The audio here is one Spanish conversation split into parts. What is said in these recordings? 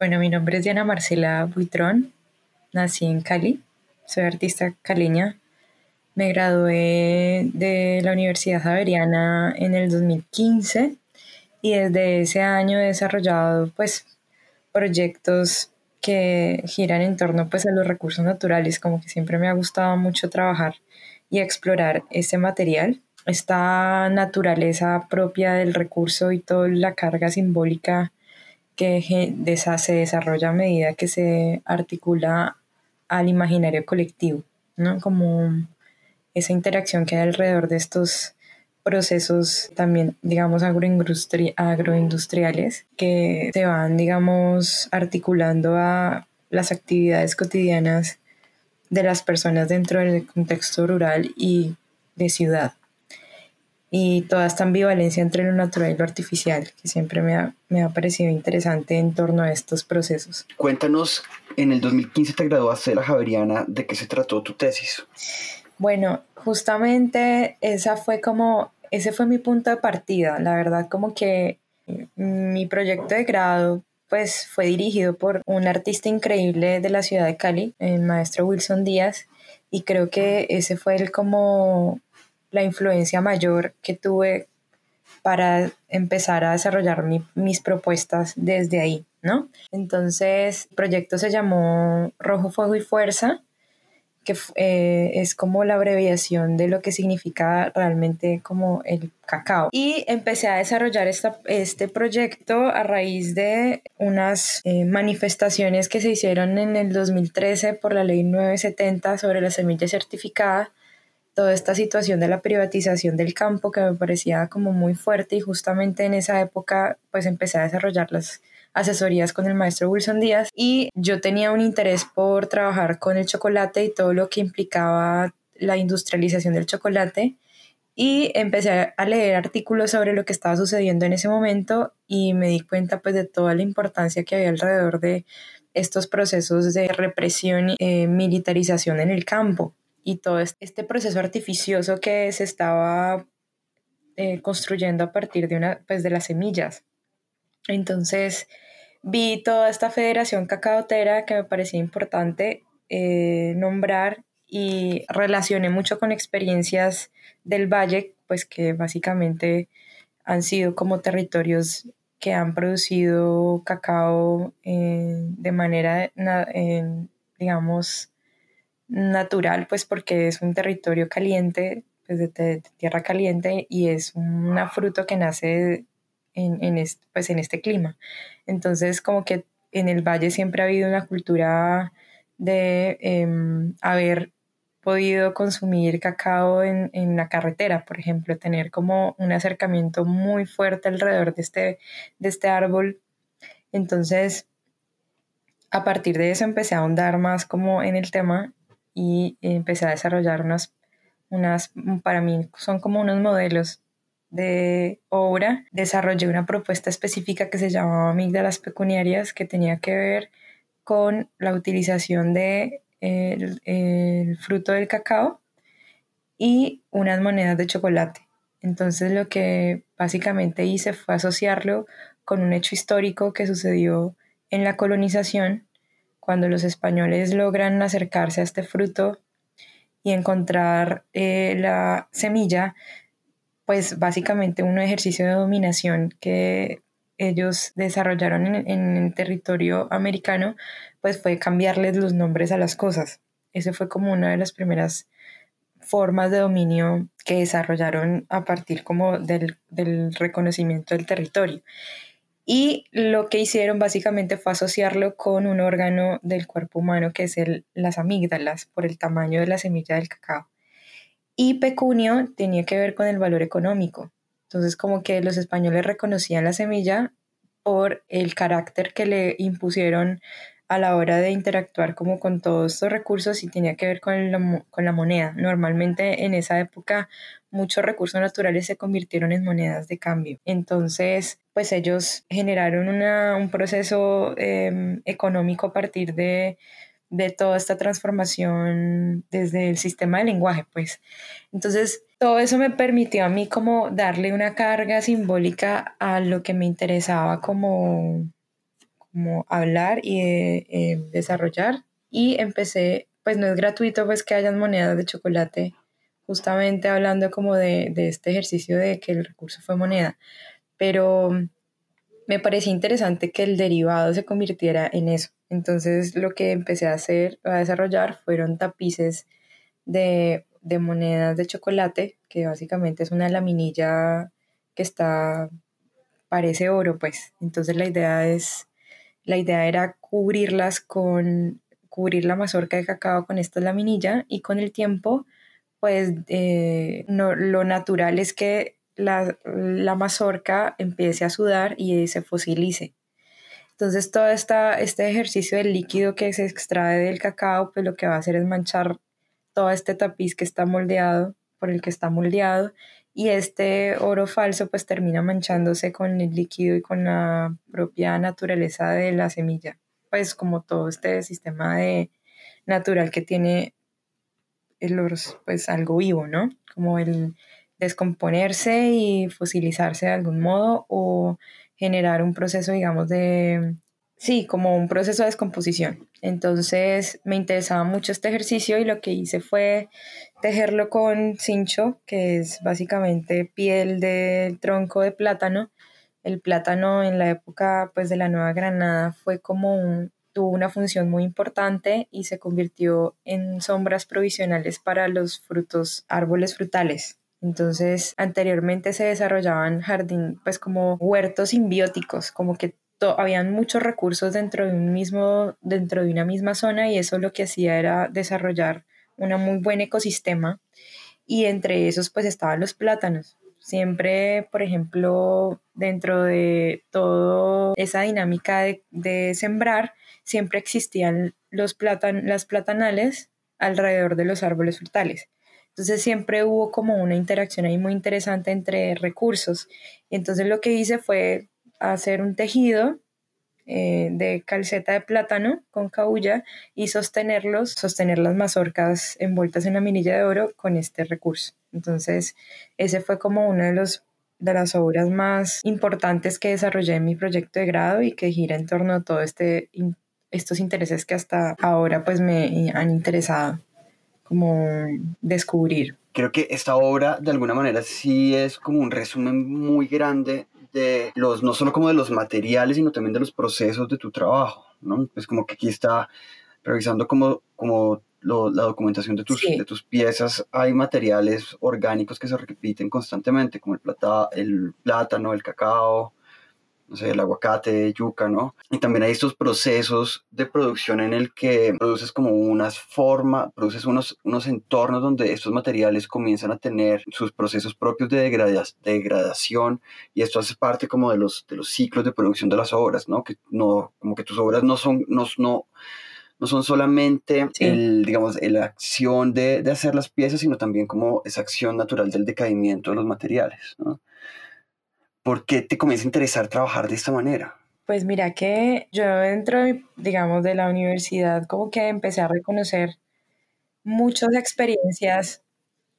Bueno, mi nombre es Diana Marcela Buitrón, nací en Cali, soy artista caleña. Me gradué de la Universidad Javeriana en el 2015 y desde ese año he desarrollado pues proyectos que giran en torno pues a los recursos naturales, como que siempre me ha gustado mucho trabajar y explorar ese material, esta naturaleza propia del recurso y toda la carga simbólica que se desarrolla a medida que se articula al imaginario colectivo, ¿no? Como esa interacción que hay alrededor de estos procesos también, digamos, agroindustriales que se van, digamos, articulando a las actividades cotidianas de las personas dentro del contexto rural y de ciudad. Y toda esta ambivalencia entre lo natural y lo artificial, que siempre me ha, me ha parecido interesante en torno a estos procesos. Cuéntanos, en el 2015 te graduaste de la Javeriana, ¿de qué se trató tu tesis? Bueno, justamente esa fue como, ese fue mi punto de partida. La verdad, como que mi proyecto de grado pues fue dirigido por un artista increíble de la ciudad de Cali, el maestro Wilson Díaz, y creo que ese fue el como la influencia mayor que tuve para empezar a desarrollar mis propuestas desde ahí, ¿no? Entonces, el proyecto se llamó Rojo, Fuego y Fuerza que eh, es como la abreviación de lo que significa realmente como el cacao. Y empecé a desarrollar esta, este proyecto a raíz de unas eh, manifestaciones que se hicieron en el 2013 por la ley 970 sobre la semilla certificada toda esta situación de la privatización del campo que me parecía como muy fuerte y justamente en esa época pues empecé a desarrollar las asesorías con el maestro Wilson Díaz y yo tenía un interés por trabajar con el chocolate y todo lo que implicaba la industrialización del chocolate y empecé a leer artículos sobre lo que estaba sucediendo en ese momento y me di cuenta pues de toda la importancia que había alrededor de estos procesos de represión y eh, militarización en el campo y todo este proceso artificioso que se estaba eh, construyendo a partir de, una, pues, de las semillas. Entonces vi toda esta federación cacaotera que me parecía importante eh, nombrar y relacioné mucho con experiencias del valle, pues que básicamente han sido como territorios que han producido cacao eh, de manera, digamos, natural, pues porque es un territorio caliente, pues de, tierra caliente y es un fruto que nace en, este, pues en este clima. Entonces, como que en el valle siempre ha habido una cultura de em, haber podido consumir cacao en, en, la carretera, por ejemplo, tener como un acercamiento muy fuerte alrededor de este, de este árbol. Entonces, a partir de eso empecé a ahondar más como en el tema y empecé a desarrollar unas, unas para mí son como unos modelos de obra, desarrollé una propuesta específica que se llamaba amígdalas pecuniarias, que tenía que ver con la utilización de el, fruto del cacao y unas monedas de chocolate. Entonces lo que básicamente hice fue asociarlo con un hecho histórico que sucedió en la colonización, cuando los españoles logran acercarse a este fruto y encontrar eh, la semilla pues básicamente un ejercicio de dominación que ellos desarrollaron en, el territorio americano, pues fue cambiarles los nombres a las cosas. Ese fue como una de las primeras formas de dominio que desarrollaron a partir como del, reconocimiento del territorio. Y lo que hicieron básicamente fue asociarlo con un órgano del cuerpo humano que es el, las amígdalas, por el tamaño de la semilla del cacao. Y pecunio tenía que ver con el valor económico. Entonces, como que los españoles reconocían la semilla por el carácter que le impusieron a la hora de interactuar como con todos estos recursos y tenía que ver con con la moneda. Normalmente en esa época muchos recursos naturales se convirtieron en monedas de cambio. Entonces, pues ellos generaron un proceso em, económico a partir de de toda esta transformación desde el sistema de lenguaje, pues. Entonces, todo eso me permitió a mí como darle una carga simbólica a lo que me interesaba como, como hablar y eh, desarrollar y empecé, pues no es gratuito pues que hayan monedas de chocolate, justamente hablando como de, de este ejercicio de que el recurso fue moneda, pero me parecía interesante que el derivado se convirtiera en eso. Entonces lo que empecé a hacer, a desarrollar, fueron tapices de, de monedas de chocolate, que básicamente es una laminilla que está, parece oro, pues. Entonces la idea es, la idea era cubrirlas con, cubrir la mazorca de cacao con esta laminilla y con el tiempo, pues eh, no, lo natural es que la, la, mazorca empiece a sudar y se fosilice. Entonces todo esta, este ejercicio del líquido que se extrae del cacao, pues lo que va a hacer es manchar todo este tapiz que está moldeado, por el que está moldeado, y este oro falso pues termina manchándose con el líquido y con la propia naturaleza de la semilla, pues como todo este sistema de natural que tiene el oro, pues algo vivo, ¿no? Como el descomponerse y fosilizarse de algún modo o generar un proceso, digamos, de, sí, como un proceso de descomposición. Entonces me interesaba mucho este ejercicio y lo que hice fue tejerlo con cincho, que es básicamente piel del tronco de plátano. El plátano en la época pues de la Nueva Granada fue como tuvo una función muy importante y se convirtió en sombras provisionales para los frutos, árboles frutales. Entonces, anteriormente se desarrollaban jardín, pues como huertos simbióticos, como que habían muchos recursos dentro de un mismo, dentro de una misma zona y eso lo que hacía era desarrollar un muy buen ecosistema y entre esos pues estaban los plátanos. Siempre, por ejemplo, dentro de toda esa dinámica de, sembrar, siempre existían los las platanales alrededor de los árboles frutales. Entonces siempre hubo como una interacción ahí muy interesante entre recursos. Entonces lo que hice fue hacer un tejido eh, de calceta de plátano con caulla y sostenerlos, sostener las mazorcas envueltas en la minilla de oro con este recurso. Entonces, ese fue como uno de las obras más importantes que desarrollé en mi proyecto de grado y que gira en torno a todo este estos intereses que hasta ahora pues me han interesado como descubrir. Creo que esta obra de alguna manera sí es como un resumen muy grande de los, no solo como de los materiales, sino también de los procesos de tu trabajo, ¿no? Es como que aquí está revisando como, como la documentación de tus, de tus piezas, hay materiales orgánicos que se repiten constantemente, como el, plata, el plátano, el cacao, no sé, el aguacate, yuca, ¿no? Y también hay estos procesos de producción en el que produces como unas formas, produces unos, unos entornos donde estos materiales comienzan a tener sus procesos propios de degradación y esto hace parte como de los, de los ciclos de producción de las obras, ¿no? Que no, como que tus obras no son, no, no, no son solamente el, digamos, la acción de, de, hacer las piezas, sino también como esa acción natural del decaimiento de los materiales, ¿no? ¿Por qué te comienza a interesar trabajar de esta manera? Pues mira que yo dentro, digamos, de la universidad como que empecé a reconocer muchas experiencias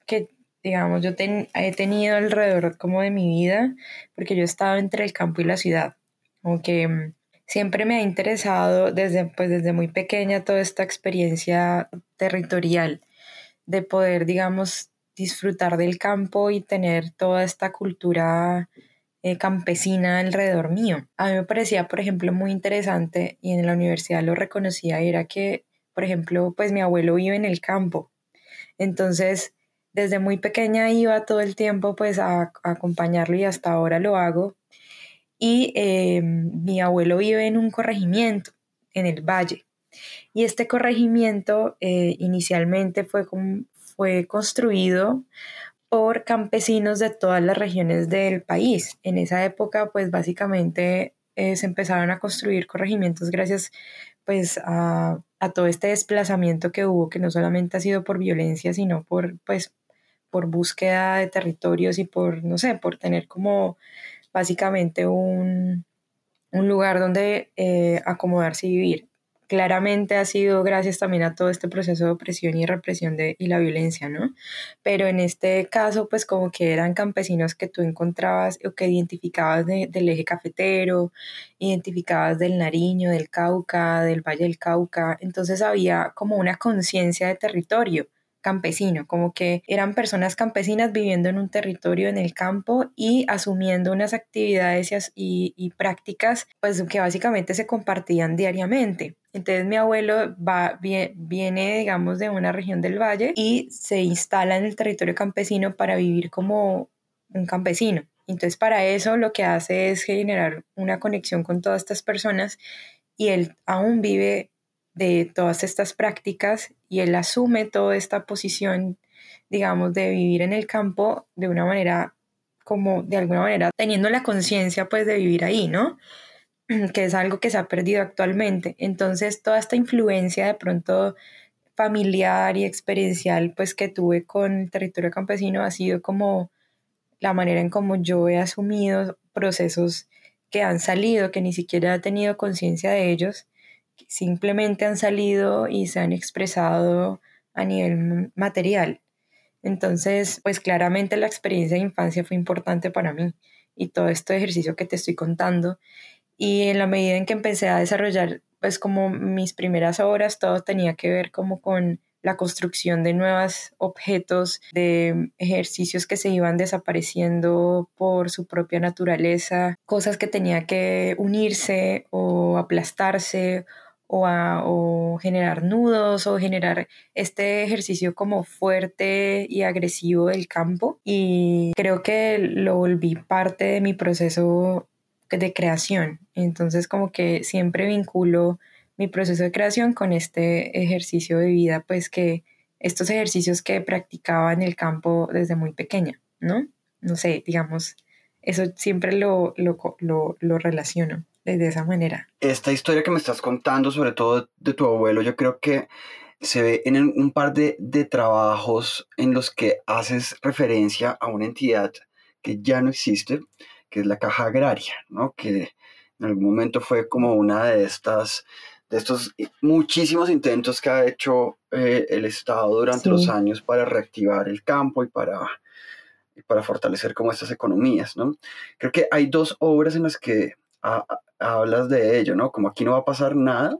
que, digamos, yo he tenido alrededor como de mi vida, porque yo he estado entre el campo y la ciudad. Como que mm, siempre me ha interesado desde, pues, desde muy pequeña toda esta experiencia territorial de poder, digamos, disfrutar del campo y tener toda esta cultura eh, campesina alrededor mío. A mí me parecía, por ejemplo, muy interesante y en la universidad lo reconocía, era que, por ejemplo, pues mi abuelo vive en el campo. Entonces, desde muy pequeña iba todo el tiempo pues a, acompañarlo y hasta ahora lo hago. Y eh, mi abuelo vive en un corregimiento en el valle. Y este corregimiento eh, inicialmente fue, fue construido por campesinos de todas las regiones del país. En esa época, pues básicamente eh, se empezaron a construir corregimientos gracias pues a, todo este desplazamiento que hubo, que no solamente ha sido por violencia, sino por pues por búsqueda de territorios y por, no sé, por tener como básicamente un, lugar donde eh, acomodarse y vivir. Claramente ha sido gracias también a todo este proceso de opresión y represión de, y la violencia, ¿no? Pero en este caso, pues como que eran campesinos que tú encontrabas o que identificabas del eje cafetero, identificabas del Nariño, del Cauca, del Valle del Cauca, entonces había como una conciencia de territorio campesino, como que eran personas campesinas viviendo en un territorio en el campo y asumiendo unas actividades y, prácticas pues que básicamente se compartían diariamente. Entonces mi abuelo va, viene, digamos, de una región del valle y se instala en el territorio campesino para vivir como un campesino. Entonces para eso lo que hace es generar una conexión con todas estas personas y él aún vive de todas estas prácticas y él asume toda esta posición, digamos, de vivir en el campo de una manera como de alguna manera teniendo la conciencia pues de vivir ahí, ¿no? Que es algo que se ha perdido actualmente. Entonces, toda esta influencia de pronto familiar y experiencial pues que tuve con el territorio campesino ha sido como la manera en como yo he asumido procesos que han salido, que ni siquiera he tenido conciencia de ellos simplemente han salido y se han expresado a nivel material. Entonces, pues claramente la experiencia de infancia fue importante para mí y todo este ejercicio que te estoy contando. Y en la medida en que empecé a desarrollar, pues como mis primeras obras, todo tenía que ver como con la construcción de nuevos objetos, de ejercicios que se iban desapareciendo por su propia naturaleza, cosas que tenía que unirse o aplastarse o, generar nudos o generar este ejercicio como fuerte y agresivo del campo. Y creo que lo volví parte de mi proceso de creación. Entonces como que siempre vinculo mi proceso de creación con este ejercicio de vida, pues que estos ejercicios que practicaba en el campo desde muy pequeña, ¿no? No sé, digamos, eso siempre lo, lo, lo, relaciono de esa manera. Esta historia que me estás contando, sobre todo de tu abuelo, yo creo que se ve en un par de, de trabajos en los que haces referencia a una entidad que ya no existe, que es la caja agraria, ¿no? que en algún momento fue como una de estas de estos muchísimos intentos que ha hecho eh, el Estado durante los años para reactivar el campo y para, para fortalecer como estas economías, ¿no? Creo que hay dos obras en las que hablas de ello, ¿no? Como aquí no va a pasar nada.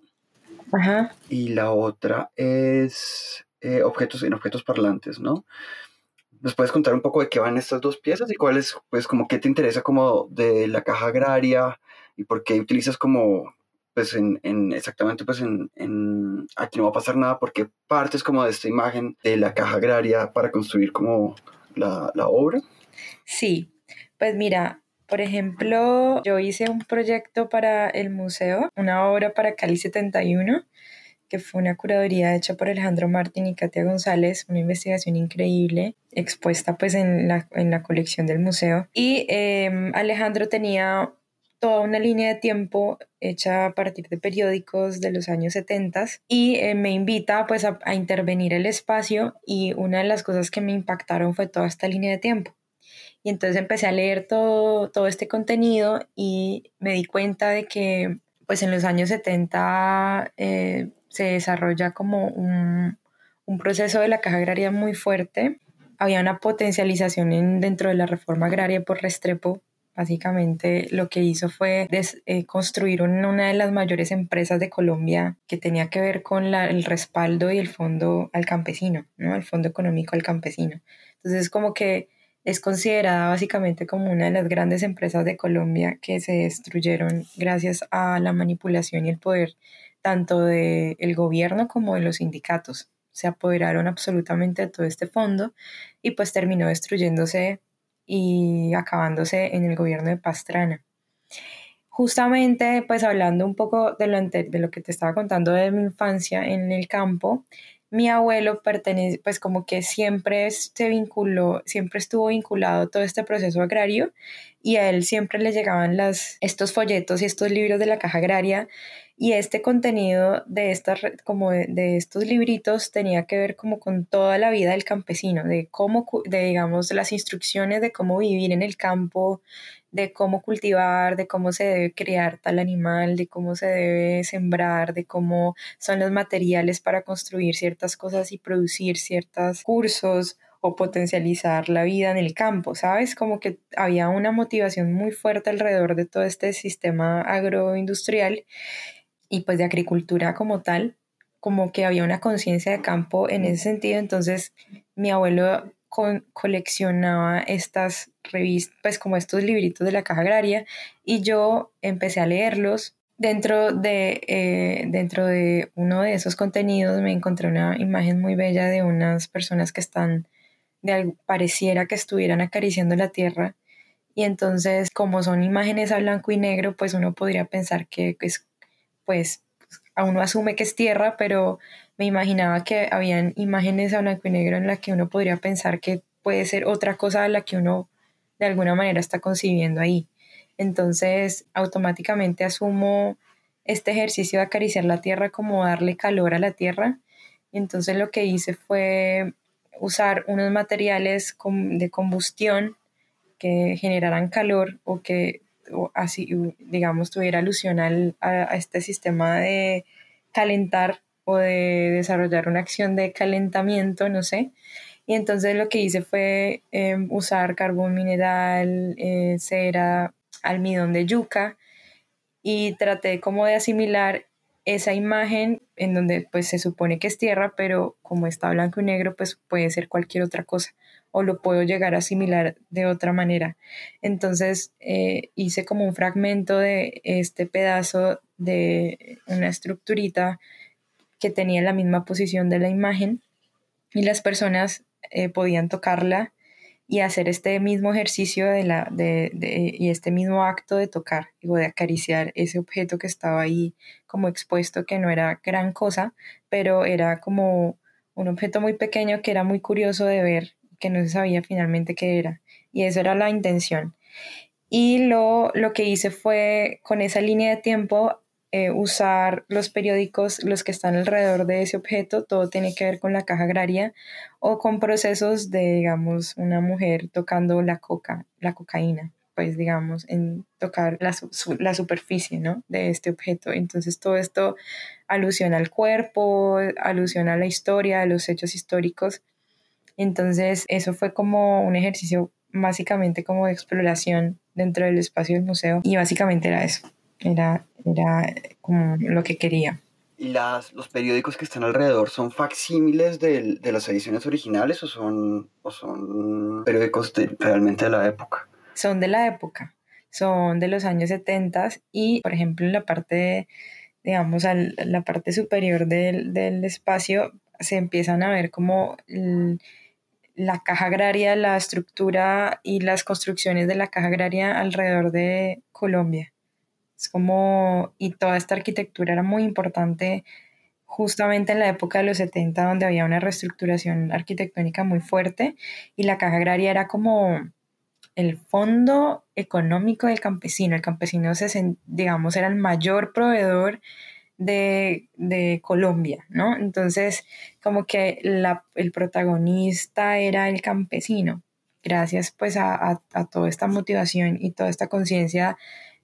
Ajá. Y la otra es eh, objetos en objetos parlantes, ¿no? ¿Nos puedes contar un poco de qué van estas dos piezas y cuál es, pues, como qué te interesa como de la caja agraria y por qué utilizas como, pues, en, en exactamente, pues, en, en, aquí no va a pasar nada, porque partes como de esta imagen de la caja agraria para construir como la, la obra? Sí, pues mira, por ejemplo, yo hice un proyecto para el museo, una obra para Cali 71, que fue una curaduría hecha por Alejandro Martín y Katia González, una investigación increíble, expuesta pues en la, en la colección del museo. Y em, Alejandro tenía toda una línea de tiempo hecha a partir de periódicos de los años 70 y eh, me invita pues a, a intervenir el espacio y una de las cosas que me impactaron fue toda esta línea de tiempo y entonces empecé a leer todo, todo este contenido y me di cuenta de que pues en los años 70 eh, se desarrolla como un, un, proceso de la caja agraria muy fuerte. Había una potencialización dentro de la reforma agraria por Restrepo. Básicamente lo que hizo fue eh, construir una de las mayores empresas de Colombia que tenía que ver con el respaldo y el fondo al campesino, ¿no? el fondo económico al campesino. Entonces como que es considerada básicamente como una de las grandes empresas de Colombia que se destruyeron gracias a la manipulación y el poder tanto del el gobierno como de los sindicatos. Se apoderaron absolutamente de todo este fondo y pues terminó destruyéndose y acabándose en el gobierno de Pastrana. Justamente, pues hablando un poco de lo, de lo que te estaba contando de mi infancia en el campo, mi abuelo pertenece, pues como que siempre se vinculó, siempre estuvo vinculado a todo este proceso agrario y a él siempre le llegaban las, estos folletos y estos libros de la caja agraria Y este contenido de, estas, como de, estos libritos tenía que ver como con toda la vida del campesino, de cómo, de, digamos, las instrucciones de cómo vivir en el campo, de cómo cultivar, de cómo se debe criar tal animal, de cómo se debe sembrar, de cómo son los materiales para construir ciertas cosas y producir ciertos cursos o potencializar la vida en el campo, ¿sabes? Como que había una motivación muy fuerte alrededor de todo este sistema agroindustrial y pues de agricultura como tal, como que había una conciencia de campo en ese sentido, entonces mi abuelo coleccionaba estas revistas, pues como estos libritos de la caja agraria y yo empecé a leerlos. Dentro de, eh, dentro de uno de esos contenidos me encontré una imagen muy bella de unas personas que están, de, pareciera que estuvieran acariciando la tierra y entonces como son imágenes a blanco y negro, pues uno podría pensar que es, pues, pues uno asume que es tierra, pero me imaginaba que habían imágenes a blanco y negro en las que uno podría pensar que puede ser otra cosa de la que uno de alguna manera está concibiendo ahí. Entonces, automáticamente asumo este ejercicio de acariciar la tierra como darle calor a la tierra. Y entonces lo que hice fue usar unos materiales de combustión que generaran calor o que así, digamos, tuviera alusión a este sistema de calentar o de desarrollar una acción de calentamiento, no sé. Y entonces lo que hice fue em, usar carbón mineral, eh, cera, almidón de yuca y traté como de asimilar esa imagen en donde pues se supone que es tierra, pero como está blanco y negro pues puede ser cualquier otra cosa o lo puedo llegar a asimilar de otra manera. Entonces eh, hice como un fragmento de este pedazo de una estructurita que tenía la misma posición de la imagen y las personas eh, podían tocarla y hacer este mismo ejercicio de la, de, y este mismo acto de tocar o de acariciar ese objeto que estaba ahí como expuesto, que no era gran cosa, pero era como un objeto muy pequeño que era muy curioso de ver, que no se sabía finalmente qué era. Y eso era la intención. Y lo que hice fue, con esa línea de tiempo, eh, usar los periódicos, los que están alrededor de ese objeto, todo tiene que ver con la caja agraria o con procesos de, digamos, una mujer tocando la coca, la cocaína, pues digamos, en tocar la, la superficie, ¿no? De este objeto. Entonces todo esto alusiona al cuerpo, alusiona a la historia, a los hechos históricos. Entonces eso fue como un ejercicio básicamente como de exploración dentro del espacio del museo y básicamente era eso. Era, era como lo que quería. ¿Y las, los periódicos que están alrededor son facsímiles de, de las ediciones originales o son, o son periódicos realmente de la época? Son de la época, son de los años 70 y, por ejemplo, en la parte, digamos, al, la parte superior del, del, espacio se empiezan a ver como la caja agraria, la estructura y las construcciones de la caja agraria alrededor de Colombia. Es como, y toda esta arquitectura era muy importante justamente en la época de los 70, donde había una reestructuración arquitectónica muy fuerte y la caja agraria era como el fondo económico del campesino. El campesino, se, digamos, era el mayor proveedor de, Colombia, ¿no? Entonces, como que el protagonista era el campesino, gracias pues a toda esta motivación y toda esta conciencia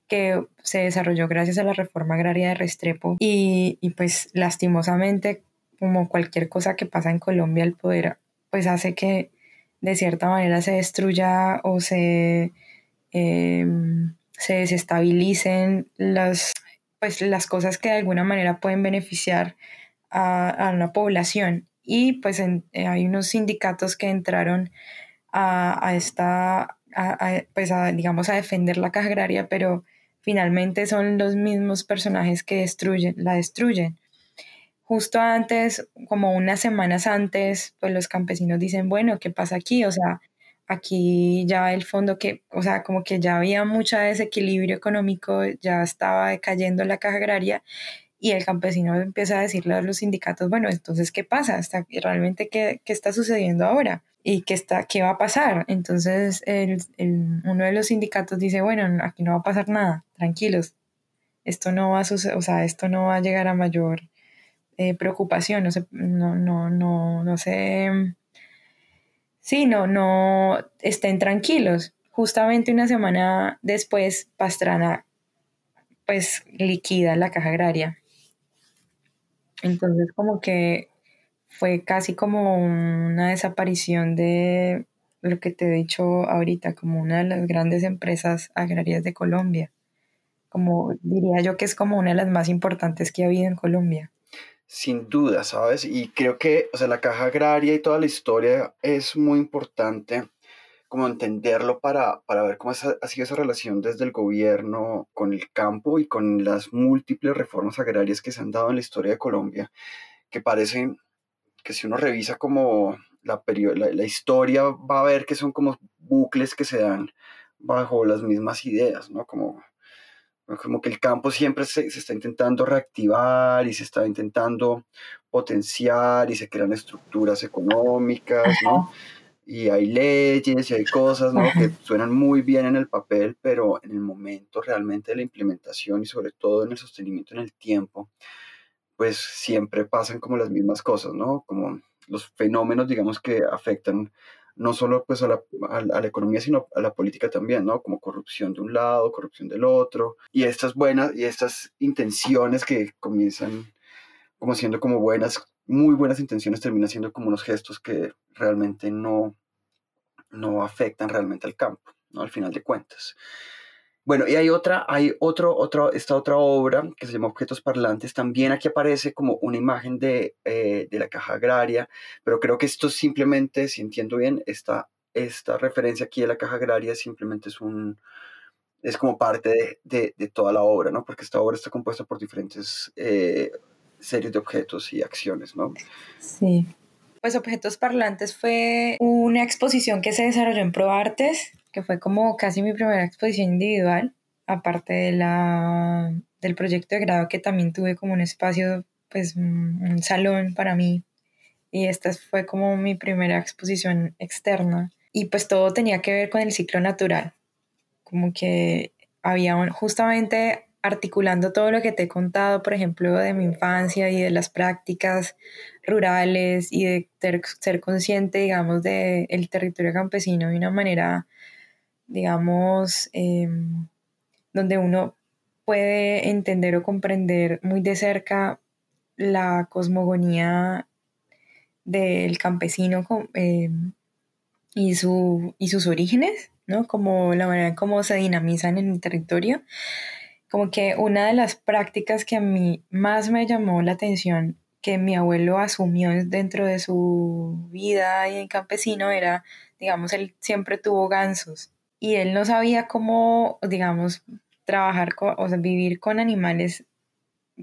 que se desarrolló gracias a la reforma agraria de Restrepo y, pues lastimosamente como cualquier cosa que pasa en Colombia el poder pues hace que de cierta manera se destruya o se, em, se desestabilicen las, pues, las cosas que de alguna manera pueden beneficiar a, una población. Y pues hay unos sindicatos que entraron a, a esta pues digamos a defender la caja agraria pero finalmente son los mismos personajes que destruyen, la destruyen. Justo antes, como unas semanas antes, pues los campesinos dicen, bueno, ¿qué pasa aquí? O sea, aquí ya el fondo que, o sea, como que ya había mucho desequilibrio económico, ya estaba decayendo la caja agraria y el campesino empieza a decirle a los sindicatos, bueno, entonces, ¿qué pasa? ¿Realmente qué, qué está sucediendo ahora? Y qué, está, qué va a pasar. Entonces el, uno de los sindicatos dice, bueno, aquí no va a pasar nada, tranquilos. esto no va a o sea, esto no va a llegar a mayor eh, preocupación, no sé, no, no, no, no sé, sí, no, no, estén tranquilos. Justamente una semana después, Pastrana, pues, liquida la caja agraria. Entonces, como que fue casi como una desaparición de lo que te he dicho ahorita, como una de las grandes empresas agrarias de Colombia. Como diría yo que es como una de las más importantes que ha habido en Colombia. Sin duda, ¿sabes? Y creo que, o sea, la caja agraria y toda la historia es muy importante como entenderlo para, para ver cómo ha sido esa relación desde el gobierno con el campo y con las múltiples reformas agrarias que se han dado en la historia de Colombia, que parecen que si uno revisa como la, la, la historia va a ver que son como bucles que se dan bajo las mismas ideas, ¿no? Como como que el campo siempre se, se, está intentando reactivar y se está intentando potenciar y se crean estructuras económicas, ¿no? Y hay leyes y hay cosas, ¿no? Que suenan muy bien en el papel, pero en el momento realmente de la implementación y sobre todo en el sostenimiento en el tiempo, pues siempre pasan como las mismas cosas, ¿no? Como los fenómenos, digamos, que afectan no solo pues a la, economía, sino a la política también, ¿no? Como corrupción de un lado, corrupción del otro, y estas buenas, y estas intenciones que comienzan como siendo como buenas, muy buenas intenciones, terminan siendo como unos gestos que realmente no, no afectan realmente al campo, ¿no? Al final de cuentas. Bueno, y hay otra, hay otro, otro, esta otra obra que se llama Objetos Parlantes. También aquí aparece como una imagen de, eh, de la caja agraria, pero creo que esto simplemente, si entiendo bien, esta, esta referencia aquí de la caja agraria simplemente es un, es como parte de, de, toda la obra, ¿no? Porque esta obra está compuesta por diferentes eh, series de objetos y acciones, ¿no? Sí. Pues Objetos Parlantes fue una exposición que se desarrolló en ProArtes que fue como casi mi primera exposición individual, aparte de la, del proyecto de grado que también tuve como un espacio, pues un, salón para mí. Y esta fue como mi primera exposición externa. Y pues todo tenía que ver con el ciclo natural. Como que había justamente articulando todo lo que te he contado, por ejemplo, de mi infancia y de las prácticas rurales y de ser consciente, digamos, del territorio campesino de una manera digamos, em, donde uno puede entender o comprender muy de cerca la cosmogonía del campesino em, y, su, y sus orígenes, ¿no? Como la manera en cómo se dinamizan en el territorio. Como que una de las prácticas que a mí más me llamó la atención que mi abuelo asumió dentro de su vida y en campesino era, digamos, él siempre tuvo gansos y él no sabía cómo, digamos, trabajar con, o sea, vivir con animales,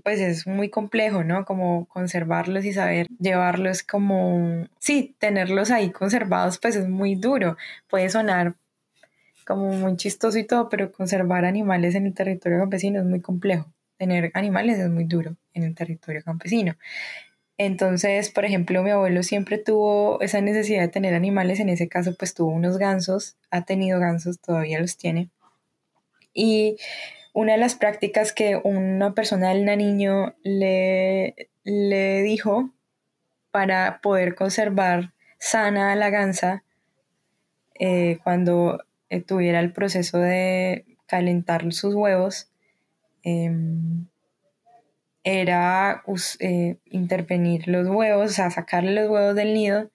pues es muy complejo, ¿no? Como conservarlos y saber llevarlos como, sí, tenerlos ahí conservados, pues es muy duro. Puede sonar como muy chistoso y todo, pero conservar animales en el territorio campesino es muy complejo. Tener animales es muy duro en el territorio campesino. Entonces, por ejemplo, mi abuelo siempre tuvo esa necesidad de tener animales, en ese caso pues tuvo unos gansos, ha tenido gansos, todavía los tiene. Y una de las prácticas que una persona del Nariño le, le dijo para poder conservar sana la gansa eh, cuando eh, tuviera el proceso de calentar sus huevos, em, era eh, intervenir los huevos, o sea, sacarle los huevos del nido,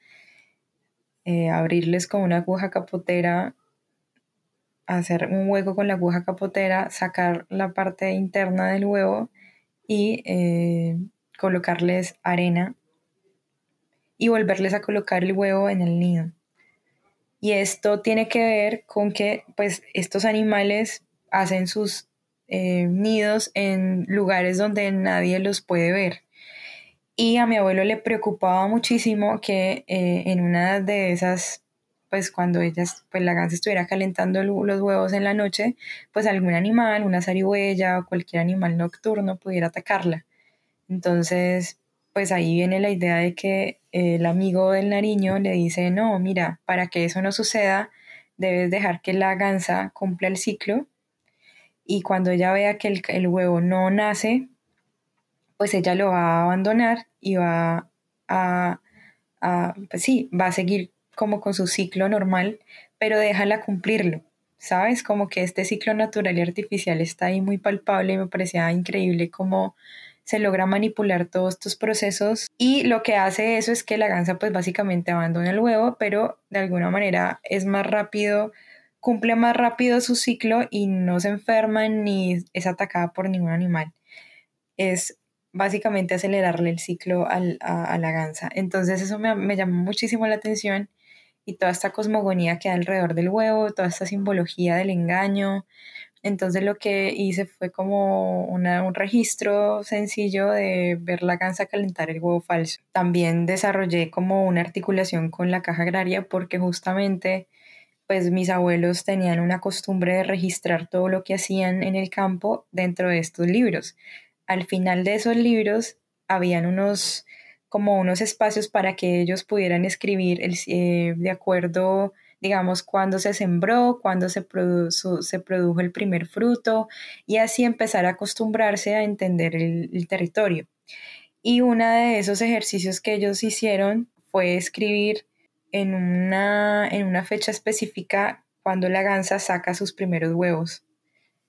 eh, abrirles con una aguja capotera, hacer un hueco con la aguja capotera, sacar la parte interna del huevo y eh, colocarles arena y volverles a colocar el huevo en el nido. Y esto tiene que ver con que pues estos animales hacen sus eh, nidos en lugares donde nadie los puede ver. Y a mi abuelo le preocupaba muchísimo que eh, en una de esas, pues cuando ellas, pues la gansa estuviera calentando los huevos en la noche, pues algún animal, una zarigüeya o cualquier animal nocturno pudiera atacarla. Entonces, pues ahí viene la idea de que el amigo del Nariño le dice, no, mira, para que eso no suceda, debes dejar que la gansa cumpla el ciclo y cuando ella vea que el, huevo no nace, pues ella lo va a abandonar y va a, pues sí, va a seguir como con su ciclo normal, pero déjala cumplirlo, ¿sabes? Como que este ciclo natural y artificial está ahí muy palpable y me parecía increíble cómo se logra manipular todos estos procesos y lo que hace eso es que la gansa pues básicamente abandona el huevo, pero de alguna manera es más rápido cumple más rápido su ciclo y no se enferma ni es atacada por ningún animal. Es básicamente acelerarle el ciclo a, la gansa. Entonces eso me, me, llamó muchísimo la atención y toda esta cosmogonía que hay alrededor del huevo, toda esta simbología del engaño. Entonces lo que hice fue como un registro sencillo de ver la gansa calentar el huevo falso. También desarrollé como una articulación con la caja agraria porque justamente pues mis abuelos tenían una costumbre de registrar todo lo que hacían en el campo dentro de estos libros. Al final de esos libros habían unos como unos espacios para que ellos pudieran escribir el, eh, de acuerdo, digamos, cuándo se sembró, cuándo se, se produjo el primer fruto y así empezar a acostumbrarse a entender el territorio. Y uno de esos ejercicios que ellos hicieron fue escribir en una, en una fecha específica cuando la gansa saca sus primeros huevos.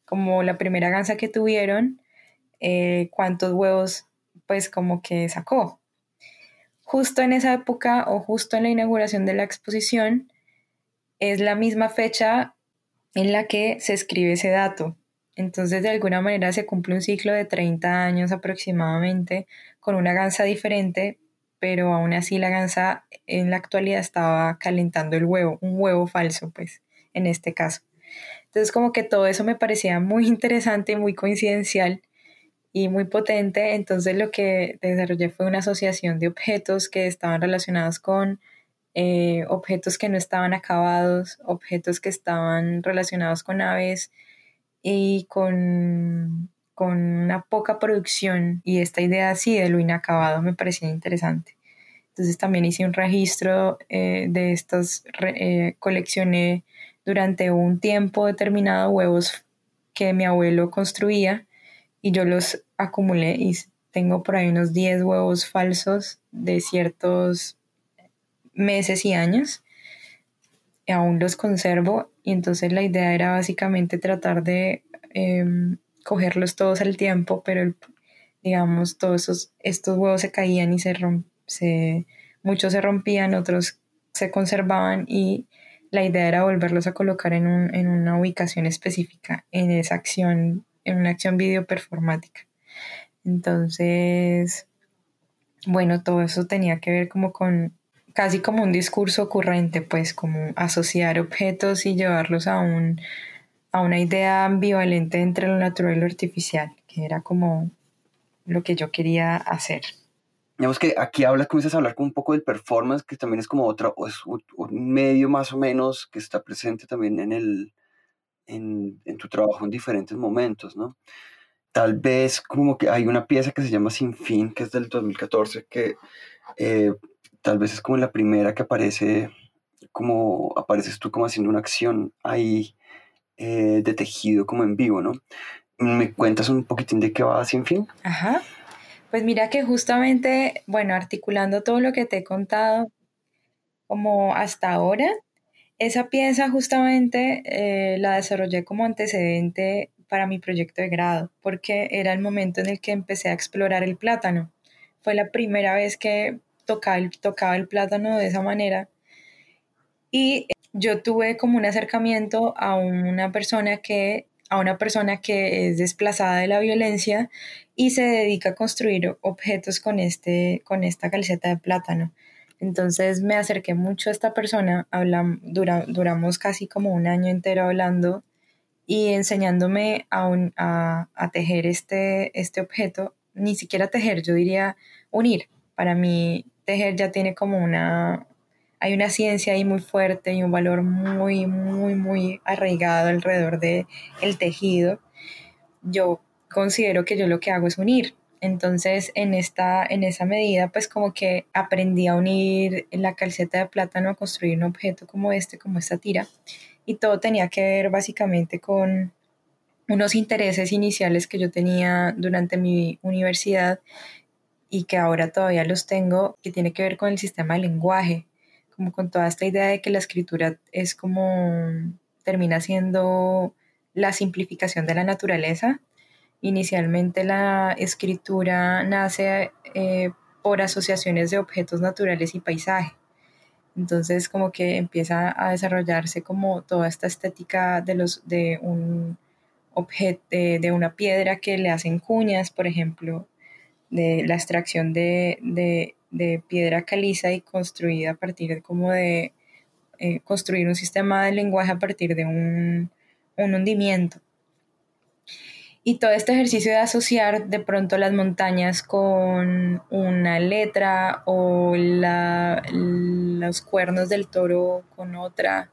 Como la primera gansa que tuvieron, eh, cuántos huevos pues como que sacó. Justo en esa época o justo en la inauguración de la exposición es la misma fecha en la que se escribe ese dato. Entonces de alguna manera se cumple un ciclo de 30 años aproximadamente con una gansa diferente, pero aún así la gansa en la actualidad estaba calentando el huevo, un huevo falso, pues, en este caso. Entonces, como que todo eso me parecía muy interesante, muy coincidencial y muy potente. Entonces, lo que desarrollé fue una asociación de objetos que estaban relacionados con eh, objetos que no estaban acabados, objetos que estaban relacionados con aves y con con una poca producción y esta idea así de lo inacabado me parecía interesante. Entonces también hice un registro eh, de estos, eh, coleccioné durante un tiempo determinado huevos que mi abuelo construía y yo los acumulé y tengo por ahí unos 10 huevos falsos de ciertos meses y años. Aún los conservo y entonces la idea era básicamente tratar de em, cogerlos todos al tiempo, pero digamos, todos esos, estos huevos se caían y se, se muchos se rompían, otros se conservaban y la idea era volverlos a colocar en, un, en una ubicación específica, en esa acción, en una acción video performática. Entonces, bueno, todo eso tenía que ver como con casi como un discurso ocurrente, pues como asociar objetos y llevarlos a un a una idea ambivalente entre lo natural y lo artificial, que era como lo que yo quería hacer. Digamos que aquí hablas, comienzas a hablar con un poco del performance, que también es como otro, es un medio más o menos que está presente también en, el, en, en tu trabajo en diferentes momentos, ¿no? Tal vez como que hay una pieza que se llama Sin Fin, que es del 2014, que eh, tal vez es como la primera que aparece, como apareces tú como haciendo una acción ahí eh, de tejido como en vivo, ¿no? ¿Me cuentas un poquitín de qué va Sin Fin? Ajá. Pues mira que justamente, bueno, articulando todo lo que te he contado como hasta ahora, esa pieza justamente eh, la desarrollé como antecedente para mi proyecto de grado, porque era el momento en el que empecé a explorar el plátano. Fue la primera vez que tocaba el, tocaba el plátano de esa manera. Y yo tuve como un acercamiento a una persona que a una persona que es desplazada de la violencia y se dedica a construir objetos con, este, con esta calceta de plátano. Entonces me acerqué mucho a esta persona, duramos casi como un año entero hablando y enseñándome a, a, a, tejer este, este objeto, ni siquiera tejer, yo diría unir. Para mí tejer ya tiene como una, hay una ciencia ahí muy fuerte y un valor muy, muy, muy arraigado alrededor del el tejido. Yo considero que yo lo que hago es unir. Entonces, en, esta, en esa medida, pues como que aprendí a unir la calceta de plátano a construir un objeto como este, como esta tira. Y todo tenía que ver básicamente con, unos intereses iniciales que yo tenía durante mi universidad y que ahora todavía los tengo, que tiene que ver con el sistema de lenguaje, como con toda esta idea de que la escritura es como termina siendo la simplificación de la naturaleza. Inicialmente la escritura nace eh, por asociaciones de objetos naturales y paisaje. Entonces como que empieza a desarrollarse como toda esta estética de, los, de un objeto, de, una piedra que le hacen cuñas, por ejemplo, de la extracción de, piedra caliza y construida a partir como de eh, construir un sistema de lenguaje a partir de un, un hundimiento. Y todo este ejercicio de asociar de pronto las montañas con una letra o los cuernos del toro con otra,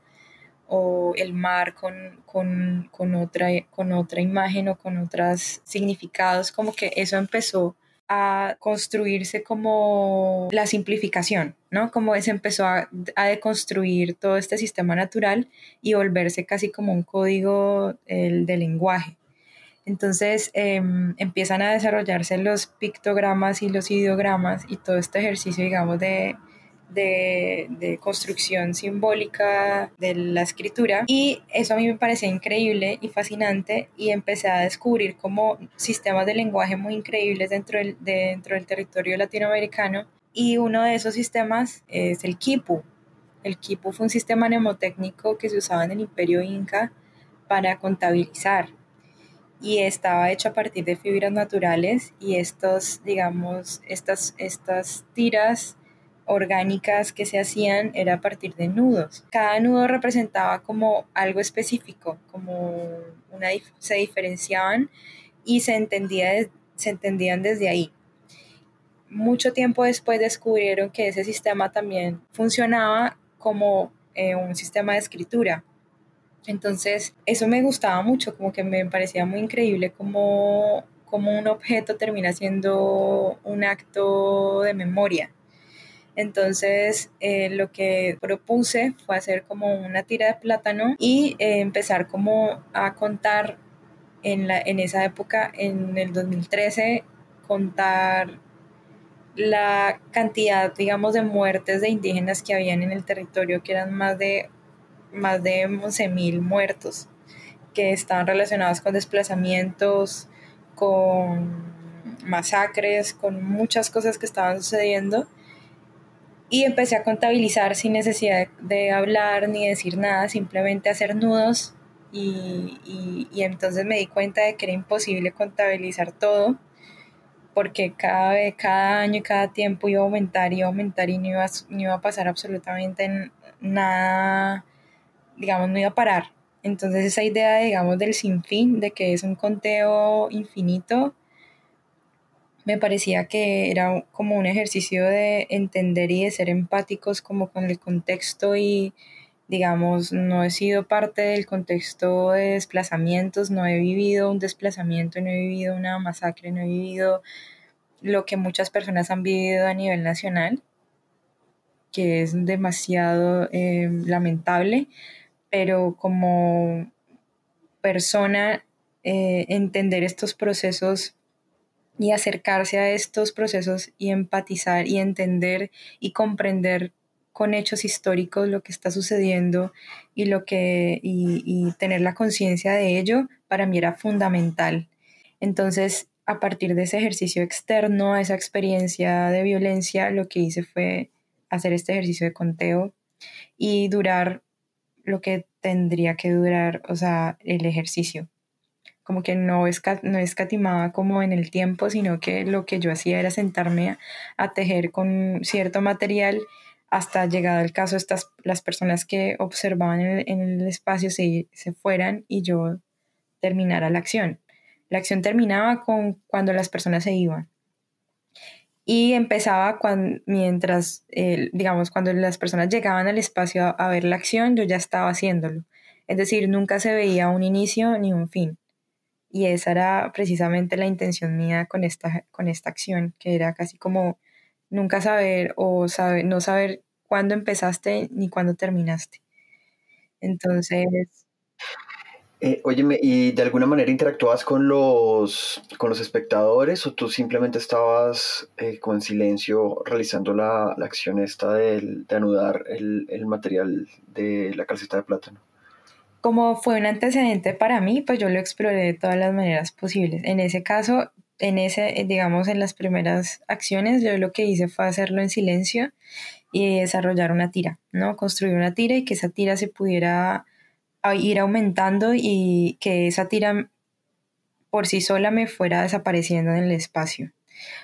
o el mar con, otra, con otra imagen o con otros significados, como que eso empezó a construirse como la simplificación, ¿no? Como se empezó a, deconstruir todo este sistema natural y volverse casi como un código el, de lenguaje. Entonces em, empiezan a desarrollarse los pictogramas y los ideogramas y todo este ejercicio, digamos, de, de, construcción simbólica de la escritura. Y eso a mí me parecía increíble y fascinante y empecé a descubrir como sistemas de lenguaje muy increíbles dentro del, dentro del territorio latinoamericano. Y uno de esos sistemas es el quipu. El quipu fue un sistema mnemotécnico que se usaba en el imperio inca para contabilizar. Y estaba hecho a partir de fibras naturales y estos, digamos, estas, estas tiras orgánicas que se hacían era a partir de nudos. Cada nudo representaba como algo específico, como una, se diferenciaban y se, entendía, se entendían desde ahí. Mucho tiempo después descubrieron que ese sistema también funcionaba como eh, un sistema de escritura entonces, eso me gustaba mucho, como que me parecía muy increíble como, como un objeto termina siendo un acto de memoria. Entonces, eh, lo que propuse fue hacer como una tira de plátano y eh, empezar como a contar en, la, en esa época, en el 2013, contar la cantidad, digamos, de muertes de indígenas que habían en el territorio, que eran más de más de 11.000 muertos que estaban relacionados con desplazamientos, con masacres, con muchas cosas que estaban sucediendo. Y empecé a contabilizar sin necesidad de hablar ni decir nada, simplemente hacer nudos. Y, entonces me di cuenta de que era imposible contabilizar todo, porque cada, cada año y cada tiempo iba a aumentar y aumentar y no iba, no iba a pasar absolutamente nada digamos, no iba a parar. Entonces esa idea, digamos, del sinfín, de que es un conteo infinito, me parecía que era como un ejercicio de entender y de ser empáticos como con el contexto y, digamos, no he sido parte del contexto de desplazamientos, no he vivido un desplazamiento, no he vivido una masacre, no he vivido lo que muchas personas han vivido a nivel nacional, que es demasiado eh, lamentable, pero como persona eh, entender estos procesos y acercarse a estos procesos y empatizar y entender y comprender con hechos históricos lo que está sucediendo y lo que y, tener la conciencia de ello para mí era fundamental. Entonces, a partir de ese ejercicio externo, a esa experiencia de violencia, lo que hice fue hacer este ejercicio de conteo y durar lo que tendría que durar, o sea, el ejercicio. Como que no, no escatimaba como en el tiempo, sino que lo que yo hacía era sentarme a, tejer con cierto material hasta llegado el caso, estas, las personas que observaban en el, espacio se, se, fueran y yo terminara la acción. La acción terminaba con cuando las personas se iban y empezaba cuando, mientras, digamos, cuando las personas llegaban al espacio a, ver la acción, yo ya estaba haciéndolo. Es decir, nunca se veía un inicio ni un fin. Y esa era precisamente la intención mía con esta, con esta acción, que era casi como nunca saber o saber, no saber cuándo empezaste ni cuándo terminaste. Entonces, Eh, óyeme, ¿y de alguna manera interactuabas con los, con los espectadores o tú simplemente estabas eh, con silencio realizando la, la acción esta de, de anudar el, el, material de la calceta de plátano? Como fue un antecedente para mí, pues yo lo exploré de todas las maneras posibles. En ese caso, en ese, digamos, en las primeras acciones, yo lo que hice fue hacerlo en silencio y desarrollar una tira, ¿no? Construir una tira y que esa tira se pudiera ir aumentando y que esa tira por sí sola me fuera desapareciendo en el espacio.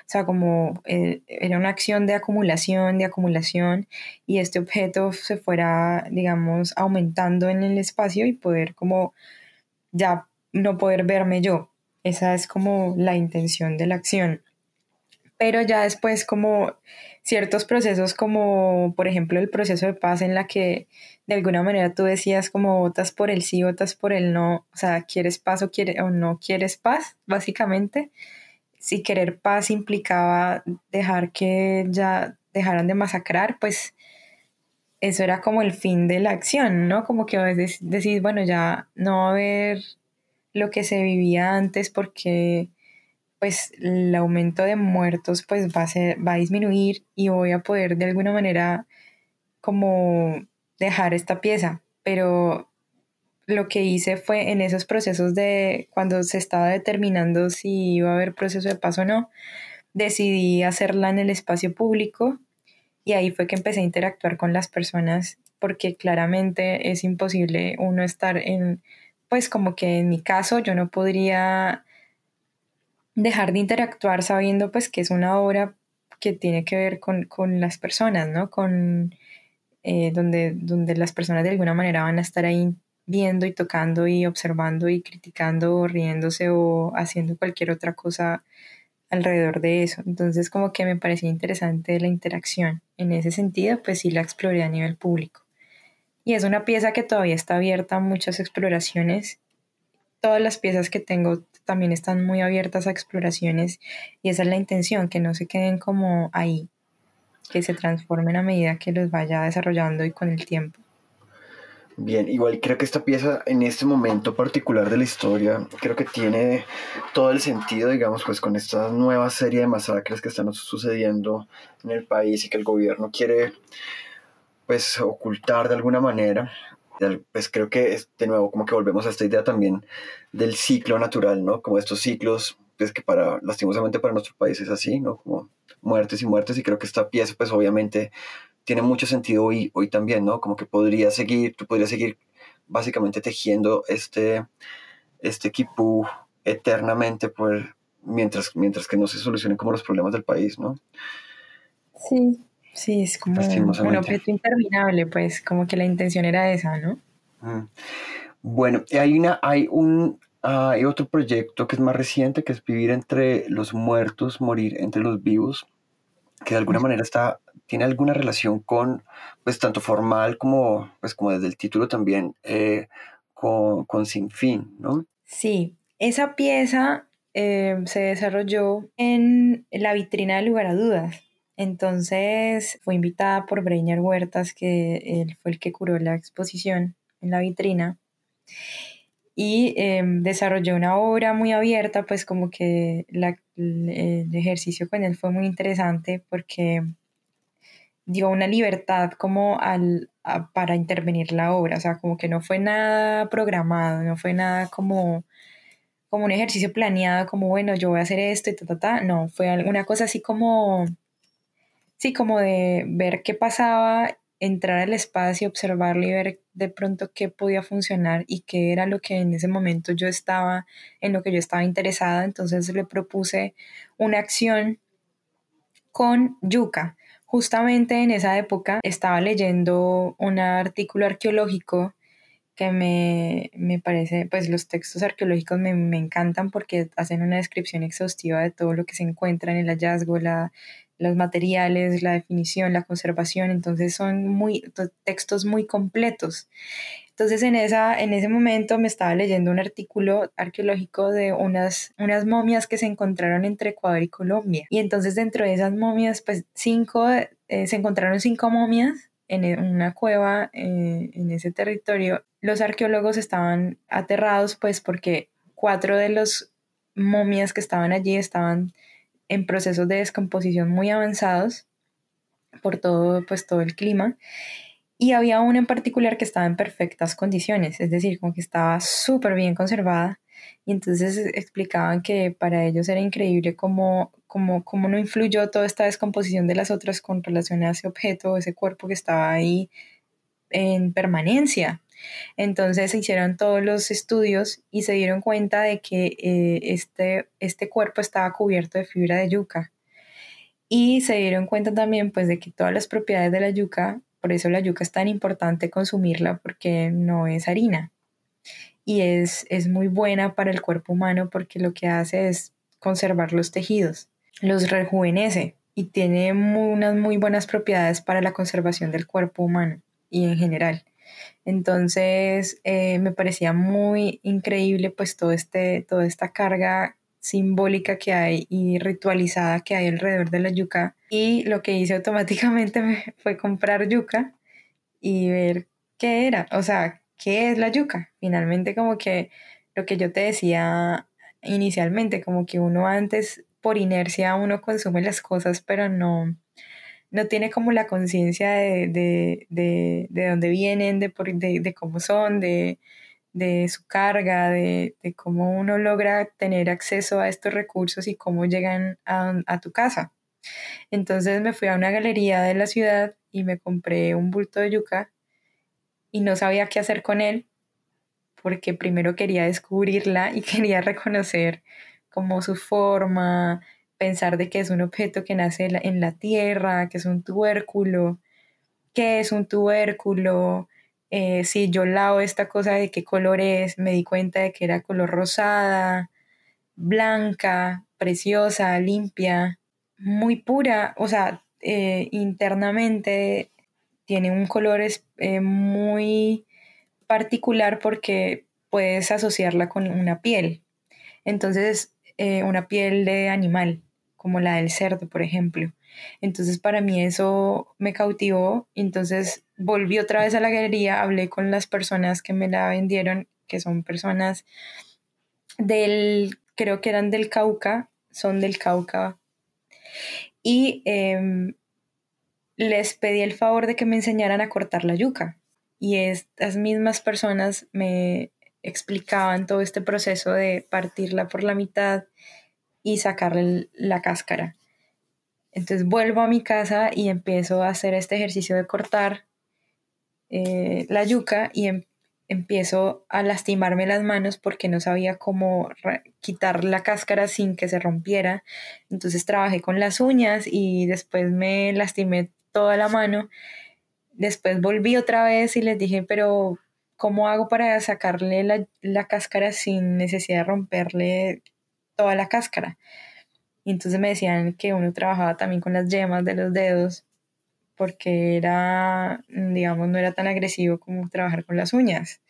O sea, como eh, era una acción de acumulación, de acumulación, y este objeto se fuera, digamos, aumentando en el espacio y poder como ya no poder verme yo. Esa es como la intención de la acción. Pero ya después como ciertos procesos como por ejemplo el proceso de paz en la que de alguna manera tú decías como votas por el sí, votas por el no, o sea, quieres paz o, quiere, o no quieres paz, básicamente. Si querer paz implicaba dejar que ya dejaran de masacrar, pues eso era como el fin de la acción, ¿no? Como que a veces decís, bueno, ya no va a haber lo que se vivía antes porque pues el aumento de muertos pues va a, ser, va a disminuir y voy a poder de alguna manera como dejar esta pieza, pero lo que hice fue en esos procesos de cuando se estaba determinando si iba a haber proceso de paso o no, decidí hacerla en el espacio público y ahí fue que empecé a interactuar con las personas porque claramente es imposible uno estar en, pues como que en mi caso yo no podría dejar de interactuar sabiendo pues que es una obra que tiene que ver con, las personas, ¿no? Con eh, donde, donde las personas de alguna manera van a estar ahí viendo y tocando y observando y criticando o riéndose o haciendo cualquier otra cosa alrededor de eso. Entonces como que me parecía interesante la interacción. En ese sentido, pues sí la exploré a nivel público. Y es una pieza que todavía está abierta a muchas exploraciones todas las piezas que tengo también están muy abiertas a exploraciones y esa es la intención, que no se queden como ahí, que se transformen a medida que los vaya desarrollando y con el tiempo. Bien, igual creo que esta pieza en este momento particular de la historia creo que tiene todo el sentido, digamos, pues con esta nueva serie de masacres que están sucediendo en el país y que el gobierno quiere pues ocultar de alguna manera pues creo que es, de nuevo como que volvemos a esta idea también del ciclo natural, ¿no? Como estos ciclos, pues que para, lastimosamente para nuestro país es así, ¿no? Como muertes y muertes y creo que esta pieza pues obviamente tiene mucho sentido hoy, hoy también, ¿no? Como que podría seguir, tú podrías seguir básicamente tejiendo este, este equipo eternamente mientras, mientras que no se solucionen como los problemas del país, ¿no? Sí, Sí, es como un objeto interminable, pues como que la intención era esa, ¿no? Bueno, hay, una, hay, un, hay otro proyecto que es más reciente, que es Vivir entre los muertos, morir entre los vivos, que de alguna manera está, tiene alguna relación con, pues tanto formal como, pues como desde el título también, eh, con, con Sin Fin, ¿no? Sí, esa pieza eh, se desarrolló en la vitrina de Lugar a Dudas entonces fue invitada por Breiner Huertas, que él fue el que curó la exposición en la vitrina. Y em, desarrolló una obra muy abierta, pues como que el ejercicio con él fue muy interesante porque dio una libertad como al, para intervenir la obra, o sea, como que no fue nada programado, no fue nada como, como un ejercicio planeado, como bueno, yo voy a hacer esto y ta, ta, ta, no, fue una cosa así como sí, como de ver qué pasaba, entrar al espacio, observarlo y ver de pronto qué podía funcionar y qué era lo que en ese momento yo estaba, en lo que yo estaba interesada. Entonces le propuse una acción con yuca. Justamente en esa época estaba leyendo un artículo arqueológico que me, parece, pues los textos arqueológicos me, me, encantan porque hacen una descripción exhaustiva de todo lo que se encuentra en el hallazgo, la, los materiales, la definición, la conservación, entonces son muy, textos muy completos. Entonces en, esa, en ese momento me estaba leyendo un artículo arqueológico de unas, unas momias que se encontraron entre Ecuador y Colombia. Y entonces dentro de esas momias, pues cinco, eh, se encontraron cinco momias en una cueva eh, en ese territorio los arqueólogos estaban aterrados pues porque cuatro de los momias que estaban allí estaban en procesos de descomposición muy avanzados por todo pues todo el clima y había una en particular que estaba en perfectas condiciones, es decir, como que estaba súper bien conservada y entonces explicaban que para ellos era increíble cómo, cómo, cómo no influyó toda esta descomposición de las otras con relación a ese objeto, ese cuerpo que estaba ahí en permanencia. Entonces se hicieron todos los estudios y se dieron cuenta de que eh, este, este cuerpo estaba cubierto de fibra de yuca. Y se dieron cuenta también pues de que todas las propiedades de la yuca, por eso la yuca es tan importante consumirla porque no es harina. Y es, es muy buena para el cuerpo humano porque lo que hace es conservar los tejidos, los rejuvenece y tiene unas muy buenas propiedades para la conservación del cuerpo humano y en general. Entonces eh, me parecía muy increíble pues todo este, toda esta carga simbólica que hay y ritualizada que hay alrededor de la yuca. Y lo que hice automáticamente fue comprar yuca y ver qué era, o sea, qué es la yuca. Finalmente como que lo que yo te decía inicialmente, como que uno antes por inercia uno consume las cosas, pero no, no tiene como la conciencia de, de, dónde vienen, de, de, cómo son, de, su carga, de, cómo uno logra tener acceso a estos recursos y cómo llegan a, tu casa. Entonces me fui a una galería de la ciudad y me compré un bulto de yuca y no sabía qué hacer con él porque primero quería descubrirla y quería reconocer como su forma, pensar de que es un objeto que nace en la tierra, que es un tubérculo, qué es un tubérculo, eh, si yo lavo esta cosa de qué color es, me di cuenta de que era color rosada, blanca, preciosa, limpia, muy pura, o sea, eh, internamente tiene un color eh, muy particular porque puedes asociarla con una piel. Entonces, una piel de animal como la del cerdo, por ejemplo. Entonces para mí eso me cautivó, entonces volví otra vez a la galería, hablé con las personas que me la vendieron, que son personas del, creo que eran del Cauca, son del Cauca, y em, les pedí el favor de que me enseñaran a cortar la yuca. Y estas mismas personas me explicaban todo este proceso de partirla por la mitad y sacarle la cáscara. Entonces vuelvo a mi casa y empiezo a hacer este ejercicio de cortar eh, la yuca y em, empiezo a lastimarme las manos porque no sabía cómo quitar la cáscara sin que se rompiera. Entonces trabajé con las uñas y después me lastimé toda la mano. Después volví otra vez y les dije, pero ¿cómo hago para sacarle la, la cáscara sin necesidad de romperle toda la cáscara. Y entonces me decían que uno trabajaba también con las yemas de los dedos porque era, digamos, no era tan agresivo como trabajar con las uñas.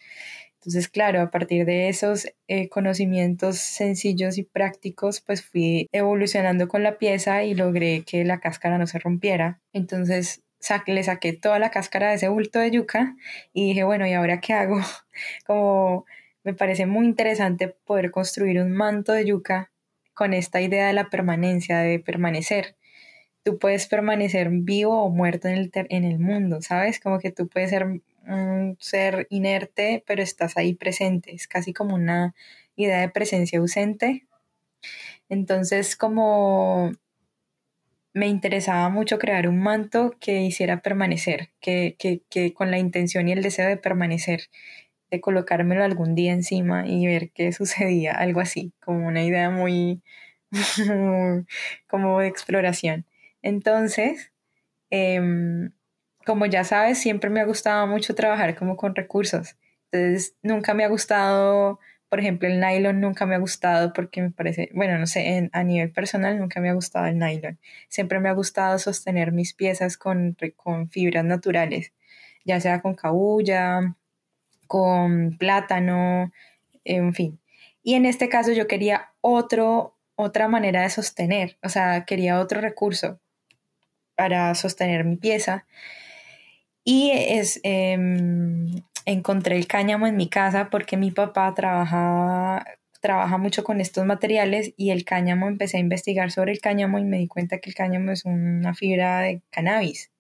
Entonces, claro, a partir de esos eh, conocimientos sencillos y prácticos, pues fui evolucionando con la pieza y logré que la cáscara no se rompiera. Entonces, le saqué toda la cáscara de ese bulto de yuca y dije, bueno, ¿y ahora qué hago? Como me parece muy interesante poder construir un manto de yuca con esta idea de la permanencia, de permanecer. Tú puedes permanecer vivo o muerto en el, en el mundo, ¿sabes? Como que tú puedes ser un ser inerte, pero estás ahí presente. Es casi como una idea de presencia ausente. Entonces, como me interesaba mucho crear un manto que hiciera permanecer, que, que, que con la intención y el deseo de permanecer de colocármelo algún día encima y ver qué sucedía, algo así, como una idea muy, como de exploración. Entonces, em, como ya sabes, siempre me ha gustado mucho trabajar como con recursos. Entonces, nunca me ha gustado, por ejemplo, el nylon nunca me ha gustado porque me parece, bueno, no sé, a nivel personal nunca me ha gustado el nylon. Siempre me ha gustado sostener mis piezas con, con fibras naturales, ya sea con cabulla, con plátano, en fin. Y en este caso yo quería otro, otra manera de sostener, o sea, quería otro recurso para sostener mi pieza. Y es, em, encontré el cáñamo en mi casa porque mi papá trabajaba trabaja mucho con estos materiales y el cáñamo, empecé a investigar sobre el cáñamo y me di cuenta que el cáñamo es una fibra de cannabis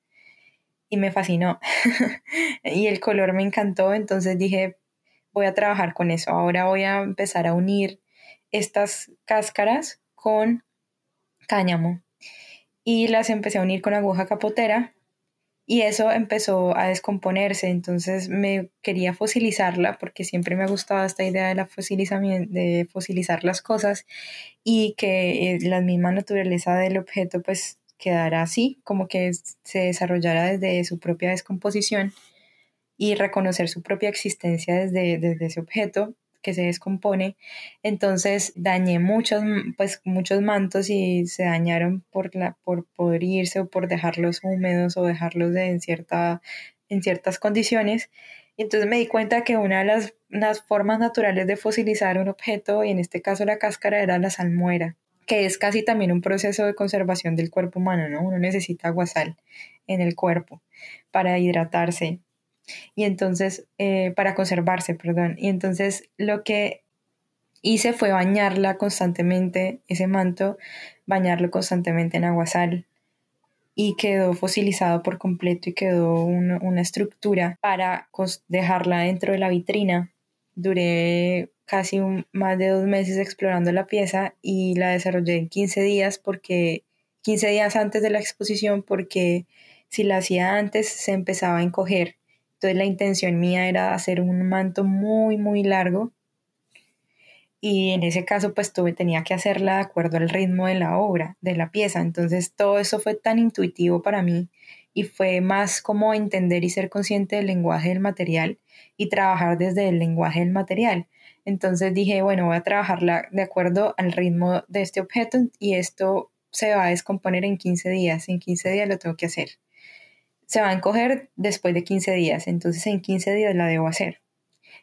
y me fascinó. Y el color me encantó, entonces dije, voy a trabajar con eso, ahora voy a empezar a unir estas cáscaras con cáñamo. Y las empecé a unir con aguja capotera y eso empezó a descomponerse, entonces me quería fosilizarla porque siempre me ha gustado esta idea de la de fosilizar las cosas y que eh, la misma naturaleza del objeto pues quedara así, como que se desarrollara desde su propia descomposición y reconocer su propia existencia desde, desde ese objeto que se descompone. Entonces dañé muchos, pues, muchos mantos y se dañaron por, la, por podrirse o por dejarlos húmedos o dejarlos de, en, cierta, en ciertas condiciones. Entonces me di cuenta que una de las, las, formas naturales de fosilizar un objeto, y en este caso la cáscara, era la salmuera, que es casi también un proceso de conservación del cuerpo humano, ¿no? Uno necesita agua sal en el cuerpo para hidratarse, y entonces, eh, para conservarse, perdón. Y entonces lo que hice fue bañarla constantemente, ese manto, bañarlo constantemente en agua sal y quedó fosilizado por completo y quedó una estructura para dejarla dentro de la vitrina. Duré casi más de dos meses explorando la pieza y la desarrollé en 15 días porque 15 días antes de la exposición porque si la hacía antes se empezaba a encoger entonces la intención mía era hacer un manto muy, muy largo y en ese caso pues tuve, tenía que hacerla de acuerdo al ritmo de la obra, de la pieza. Entonces todo eso fue tan intuitivo para mí y fue más como entender y ser consciente del lenguaje del material y trabajar desde el lenguaje del material. Entonces dije, bueno, voy a trabajarla de acuerdo al ritmo de este objeto y esto se va a descomponer en 15 días. En 15 días lo tengo que hacer se va a encoger después de 15 días, entonces en 15 días la debo hacer.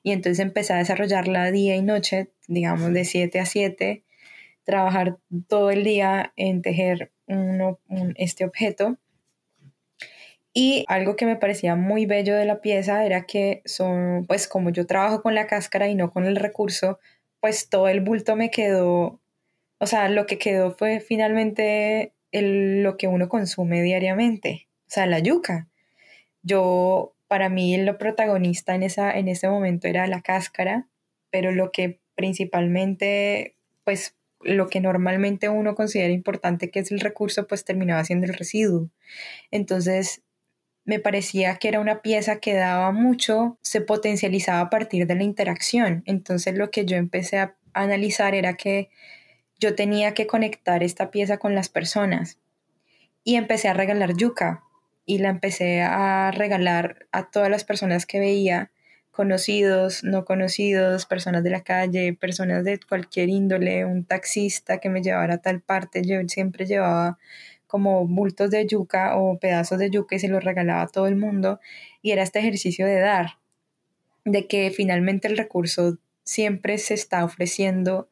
Y entonces empecé a desarrollarla día y noche, digamos de 7 a 7, trabajar todo el día en tejer este objeto. Y algo que me parecía muy bello de la pieza era que son, pues como yo trabajo con la cáscara y no con el recurso, pues todo el bulto me quedó, o sea, lo que quedó fue finalmente lo que uno consume diariamente o sea, la yuca. Yo, para mí, lo protagonista en, esa, en ese momento era la cáscara, pero lo que principalmente, pues, lo que normalmente uno considera importante, que es el recurso, pues terminaba siendo el residuo. Entonces, me parecía que era una pieza que daba mucho, se potencializaba a partir de la interacción. Entonces, lo que yo empecé a analizar era que yo tenía que conectar esta pieza con las personas y empecé a regalar yuca y la empecé a regalar a todas las personas que veía, conocidos, no conocidos, personas de la calle, personas de cualquier índole, un taxista que me llevara a tal parte, yo siempre llevaba como bultos de yuca o pedazos de yuca y se los regalaba a todo el mundo y era este ejercicio de dar, de que finalmente el recurso siempre se está ofreciendo,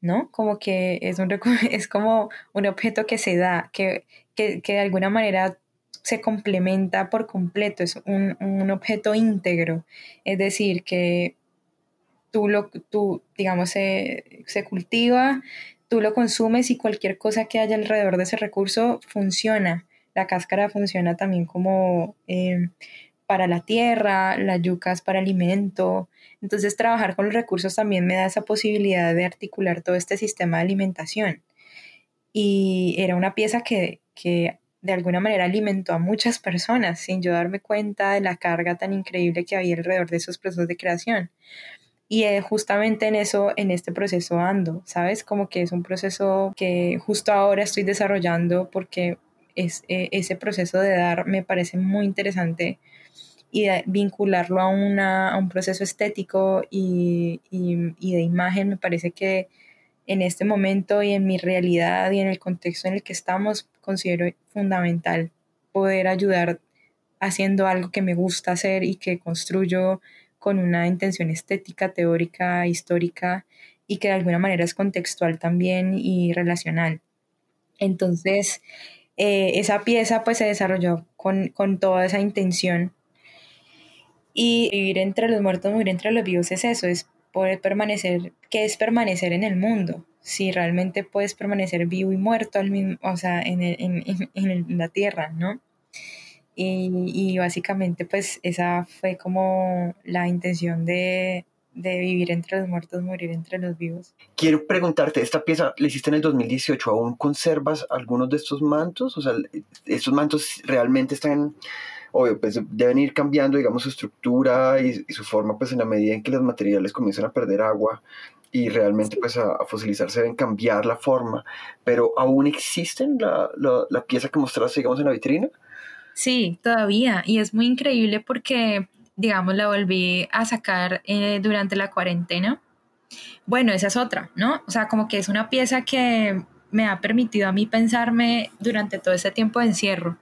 ¿no? Como que es, un, es como un objeto que se da, que, que, que de alguna manera se complementa por completo, es un, objeto íntegro, es decir, que tú lo, tú, digamos, se, cultiva, tú lo consumes y cualquier cosa que haya alrededor de ese recurso funciona. La cáscara funciona también como eh, para la tierra, las yucas para alimento. Entonces trabajar con los recursos también me da esa posibilidad de articular todo este sistema de alimentación. Y era una pieza que, que de alguna manera alimentó a muchas personas sin yo darme cuenta de la carga tan increíble que había alrededor de esos procesos de creación. Y eh, justamente en eso, en este proceso ando, ¿sabes? Como que es un proceso que justo ahora estoy desarrollando porque es, eh, ese proceso de dar me parece muy interesante y vincularlo a, una, a un proceso estético y, y de imagen me parece que en este momento y en mi realidad y en el contexto en el que estamos, considero fundamental poder ayudar haciendo algo que me gusta hacer y que construyo con una intención estética, teórica, histórica y que de alguna manera es contextual también y relacional. Entonces, eh, esa pieza pues se desarrolló con, con toda esa intención Y vivir entre los muertos, morir entre los vivos es eso, es poder permanecer, ¿qué es permanecer en el mundo? Si realmente puedes permanecer vivo y muerto al mismo, o sea, en, en, en, la tierra, ¿no? Y, y, básicamente pues esa fue como la intención de, de vivir entre los muertos, morir entre los vivos. Quiero preguntarte, esta pieza la hiciste en el 2018, ¿aún conservas algunos de estos mantos? O sea, ¿estos mantos realmente están, obvio, pues deben ir cambiando, digamos, su estructura y, su forma, pues en la medida en que los materiales comienzan a perder agua y realmente pues a, fosilizarse deben cambiar la forma, pero ¿aún existen la, la, la pieza que mostraste, digamos, en la vitrina? Sí, todavía, y es muy increíble porque digamos, la volví a sacar eh, durante la cuarentena. Bueno, esa es otra, ¿no? O sea, como que es una pieza que me ha permitido a mí pensarme durante todo ese tiempo de encierro.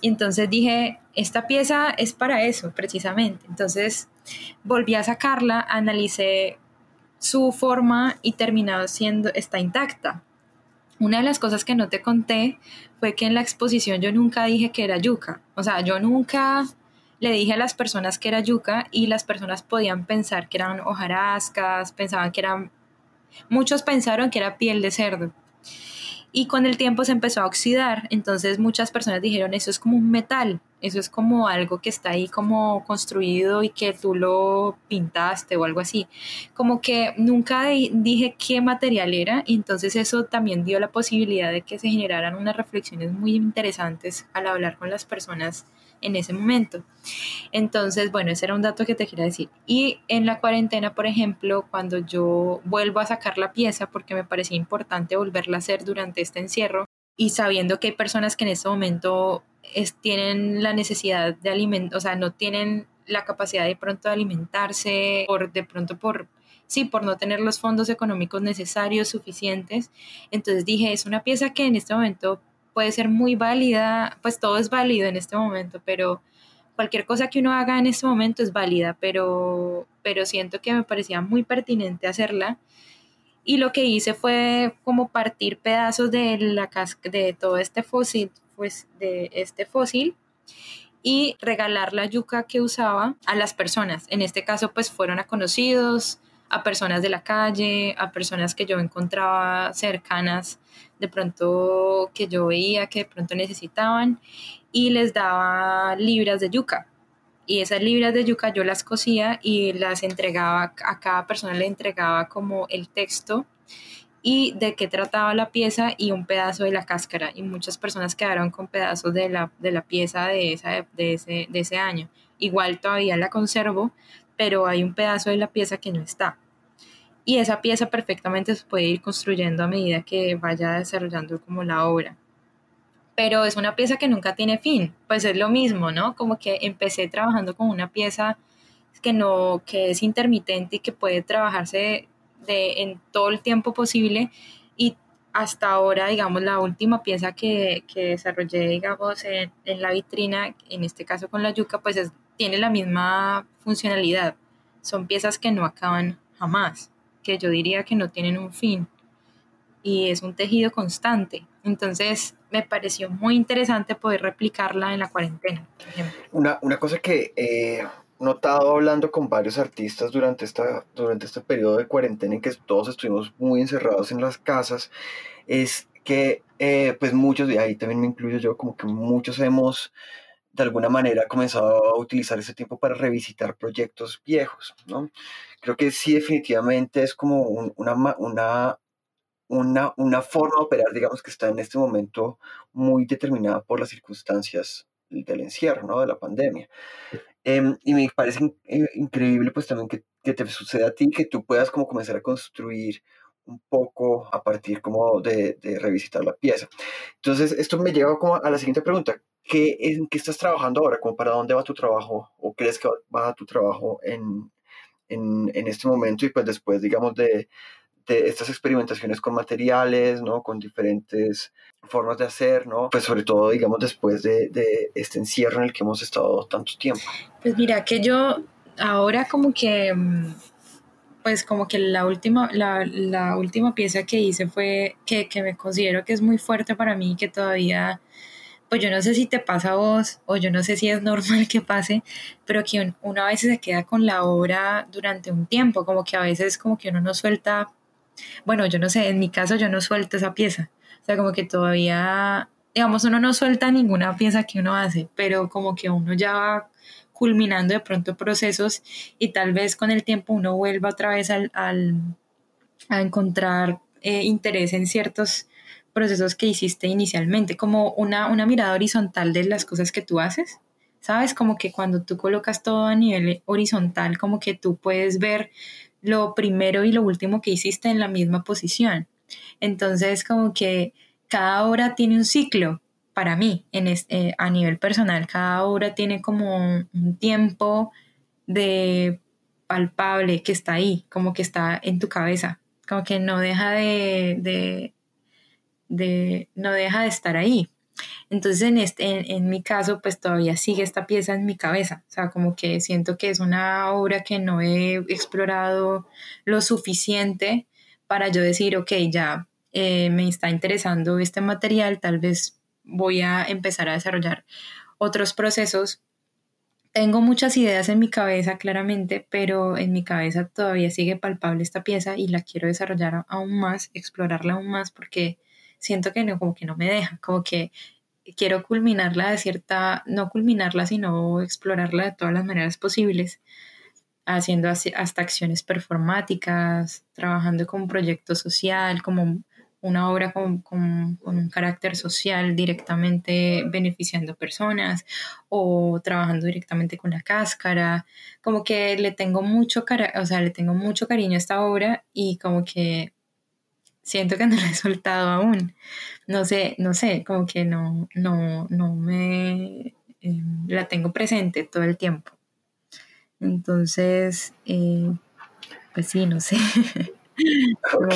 Y entonces dije, esta pieza es para eso, precisamente. Entonces volví a sacarla, analicé su forma y terminado siendo, está intacta. Una de las cosas que no te conté fue que en la exposición yo nunca dije que era yuca. O sea, yo nunca le dije a las personas que era yuca y las personas podían pensar que eran hojarascas, pensaban que eran... Muchos pensaron que era piel de cerdo. Y con el tiempo se empezó a oxidar, entonces muchas personas dijeron, eso es como un metal, eso es como algo que está ahí como construido y que tú lo pintaste o algo así. Como que nunca dije qué material era y entonces eso también dio la posibilidad de que se generaran unas reflexiones muy interesantes al hablar con las personas en ese momento. Entonces, bueno, ese era un dato que te quería decir. Y en la cuarentena, por ejemplo, cuando yo vuelvo a sacar la pieza, porque me parecía importante volverla a hacer durante este encierro, y sabiendo que hay personas que en este momento tienen la necesidad de alimentar, o sea, no tienen la capacidad de pronto de alimentarse, por de pronto por sí, por no tener los fondos económicos necesarios, suficientes. Entonces dije, es una pieza que en este momento puede ser muy válida, pues todo es válido en este momento, pero cualquier cosa que uno haga en este momento es válida, pero, pero siento que me parecía muy pertinente hacerla. Y lo que hice fue como partir pedazos de la de todo este fósil, pues de este fósil y regalar la yuca que usaba a las personas. En este caso, pues fueron a conocidos, a personas de la calle, a personas que yo encontraba cercanas, de pronto que yo veía que de pronto necesitaban y les daba libras de yuca. Y esas libras de yuca yo las cosía y las entregaba, a cada persona le entregaba como el texto y de qué trataba la pieza y un pedazo de la cáscara. Y muchas personas quedaron con pedazos de la, de la pieza de, esa, de, ese, de ese año. Igual todavía la conservo, pero hay un pedazo de la pieza que no está. Y esa pieza perfectamente se puede ir construyendo a medida que vaya desarrollando como la obra. Pero es una pieza que nunca tiene fin, pues es lo mismo, ¿no? Como que empecé trabajando con una pieza que no que es intermitente y que puede trabajarse de, en todo el tiempo posible y hasta ahora, digamos, la última pieza que, que desarrollé, digamos, en, en, la vitrina, en este caso con la yuca, pues tiene la misma funcionalidad. Son piezas que no acaban jamás, que yo diría que no tienen un fin y es un tejido constante. Entonces me pareció muy interesante poder replicarla en la cuarentena, Una, una cosa que he notado hablando con varios artistas durante, esta, durante este periodo de cuarentena en que todos estuvimos muy encerrados en las casas es que eh, pues muchos, y ahí también me incluyo yo, como que muchos hemos de alguna manera comenzado a utilizar ese tiempo para revisitar proyectos viejos, ¿no? Creo que sí definitivamente es como una, una, una, una forma de operar, digamos, que está en este momento muy determinada por las circunstancias del encierro, ¿no? De la pandemia. Em, y me parece eh, increíble, pues, también que, que, te suceda a ti, que tú puedas como comenzar a construir un poco a partir como de, de revisitar la pieza. Entonces, esto me lleva como a la siguiente pregunta. ¿Qué, ¿En qué estás trabajando ahora? ¿Cómo para dónde va tu trabajo? ¿O crees que va tu trabajo en, en, en este momento? Y pues después, digamos, de, de estas experimentaciones con materiales, ¿no? Con diferentes formas de hacer, ¿no? Pues sobre todo, digamos, después de, de, este encierro en el que hemos estado tanto tiempo. Pues mira, que yo ahora como que, mm, pues como que la última, la, la última pieza que hice fue, que, que me considero que es muy fuerte para mí, que todavía pues yo no sé si te pasa a vos o yo no sé si es normal que pase, pero que uno a veces se queda con la obra durante un tiempo, como que a veces como que uno no suelta, bueno, yo no sé, en mi caso yo no suelto esa pieza, o sea, como que todavía, digamos, uno no suelta ninguna pieza que uno hace, pero como que uno ya va culminando de pronto procesos y tal vez con el tiempo uno vuelva otra vez al, a encontrar eh, interés en ciertos procesos que hiciste inicialmente, como una, una mirada horizontal de las cosas que tú haces. ¿Sabes? Como que cuando tú colocas todo a nivel horizontal, como que tú puedes ver lo primero y lo último que hiciste en la misma posición. Entonces, como que cada obra tiene un ciclo para mí, en este, a nivel personal, cada obra tiene como un tiempo de palpable que está ahí, como que está en tu cabeza, como que no deja de, de, no deja de estar ahí. Entonces, en, este, en, mi caso, pues todavía sigue esta pieza en mi cabeza. O sea, como que siento que es una obra que no he explorado lo suficiente para yo decir, ok, ya eh, me está interesando este material, tal vez voy a empezar a desarrollar otros procesos. Tengo muchas ideas en mi cabeza, claramente, pero en mi cabeza todavía sigue palpable esta pieza y la quiero desarrollar aún más, explorarla aún más, porque siento que no, como que no me deja, como que quiero culminarla de cierta, no culminarla, sino explorarla de todas las maneras posibles, haciendo hasta acciones performáticas, trabajando con proyecto social, como una obra con, con, un carácter social directamente beneficiando personas o trabajando directamente con la cáscara, como que le tengo mucho, o sea, le tengo mucho cariño a esta obra y como que siento que no la he soltado aún. No sé, no sé, como que no, no, no me eh, la tengo presente todo el tiempo. Entonces, eh, pues sí, no sé. ok,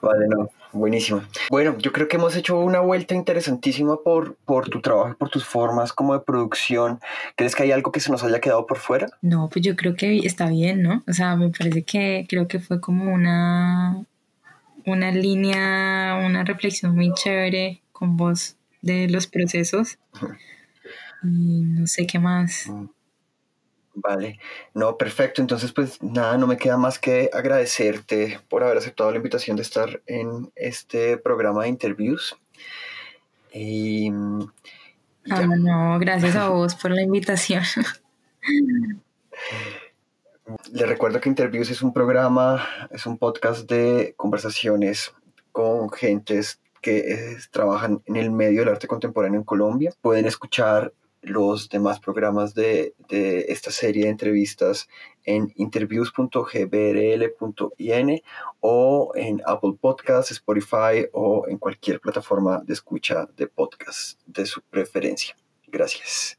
vale, no, buenísimo. Bueno, yo creo que hemos hecho una vuelta interesantísima por, por tu trabajo, por tus formas como de producción. ¿Crees que hay algo que se nos haya quedado por fuera? No, pues yo creo que está bien, ¿no? O sea, me parece que creo que fue como una, una línea, una reflexión muy chévere con vos de los procesos. Y no sé qué más. Mm. Vale, no, perfecto. Entonces, pues nada, no me queda más que agradecerte por haber aceptado la invitación de estar en este programa de interviews. Y, ah, no, gracias a vos por la invitación. Les recuerdo que Interviews es un programa, es un podcast de conversaciones con gentes que eh, trabajan en el medio del arte contemporáneo en Colombia. Pueden escuchar los demás programas de, de esta serie de entrevistas en interviews.gbrl.in o en Apple Podcasts, Spotify o en cualquier plataforma de escucha de podcast de su preferencia. Gracias.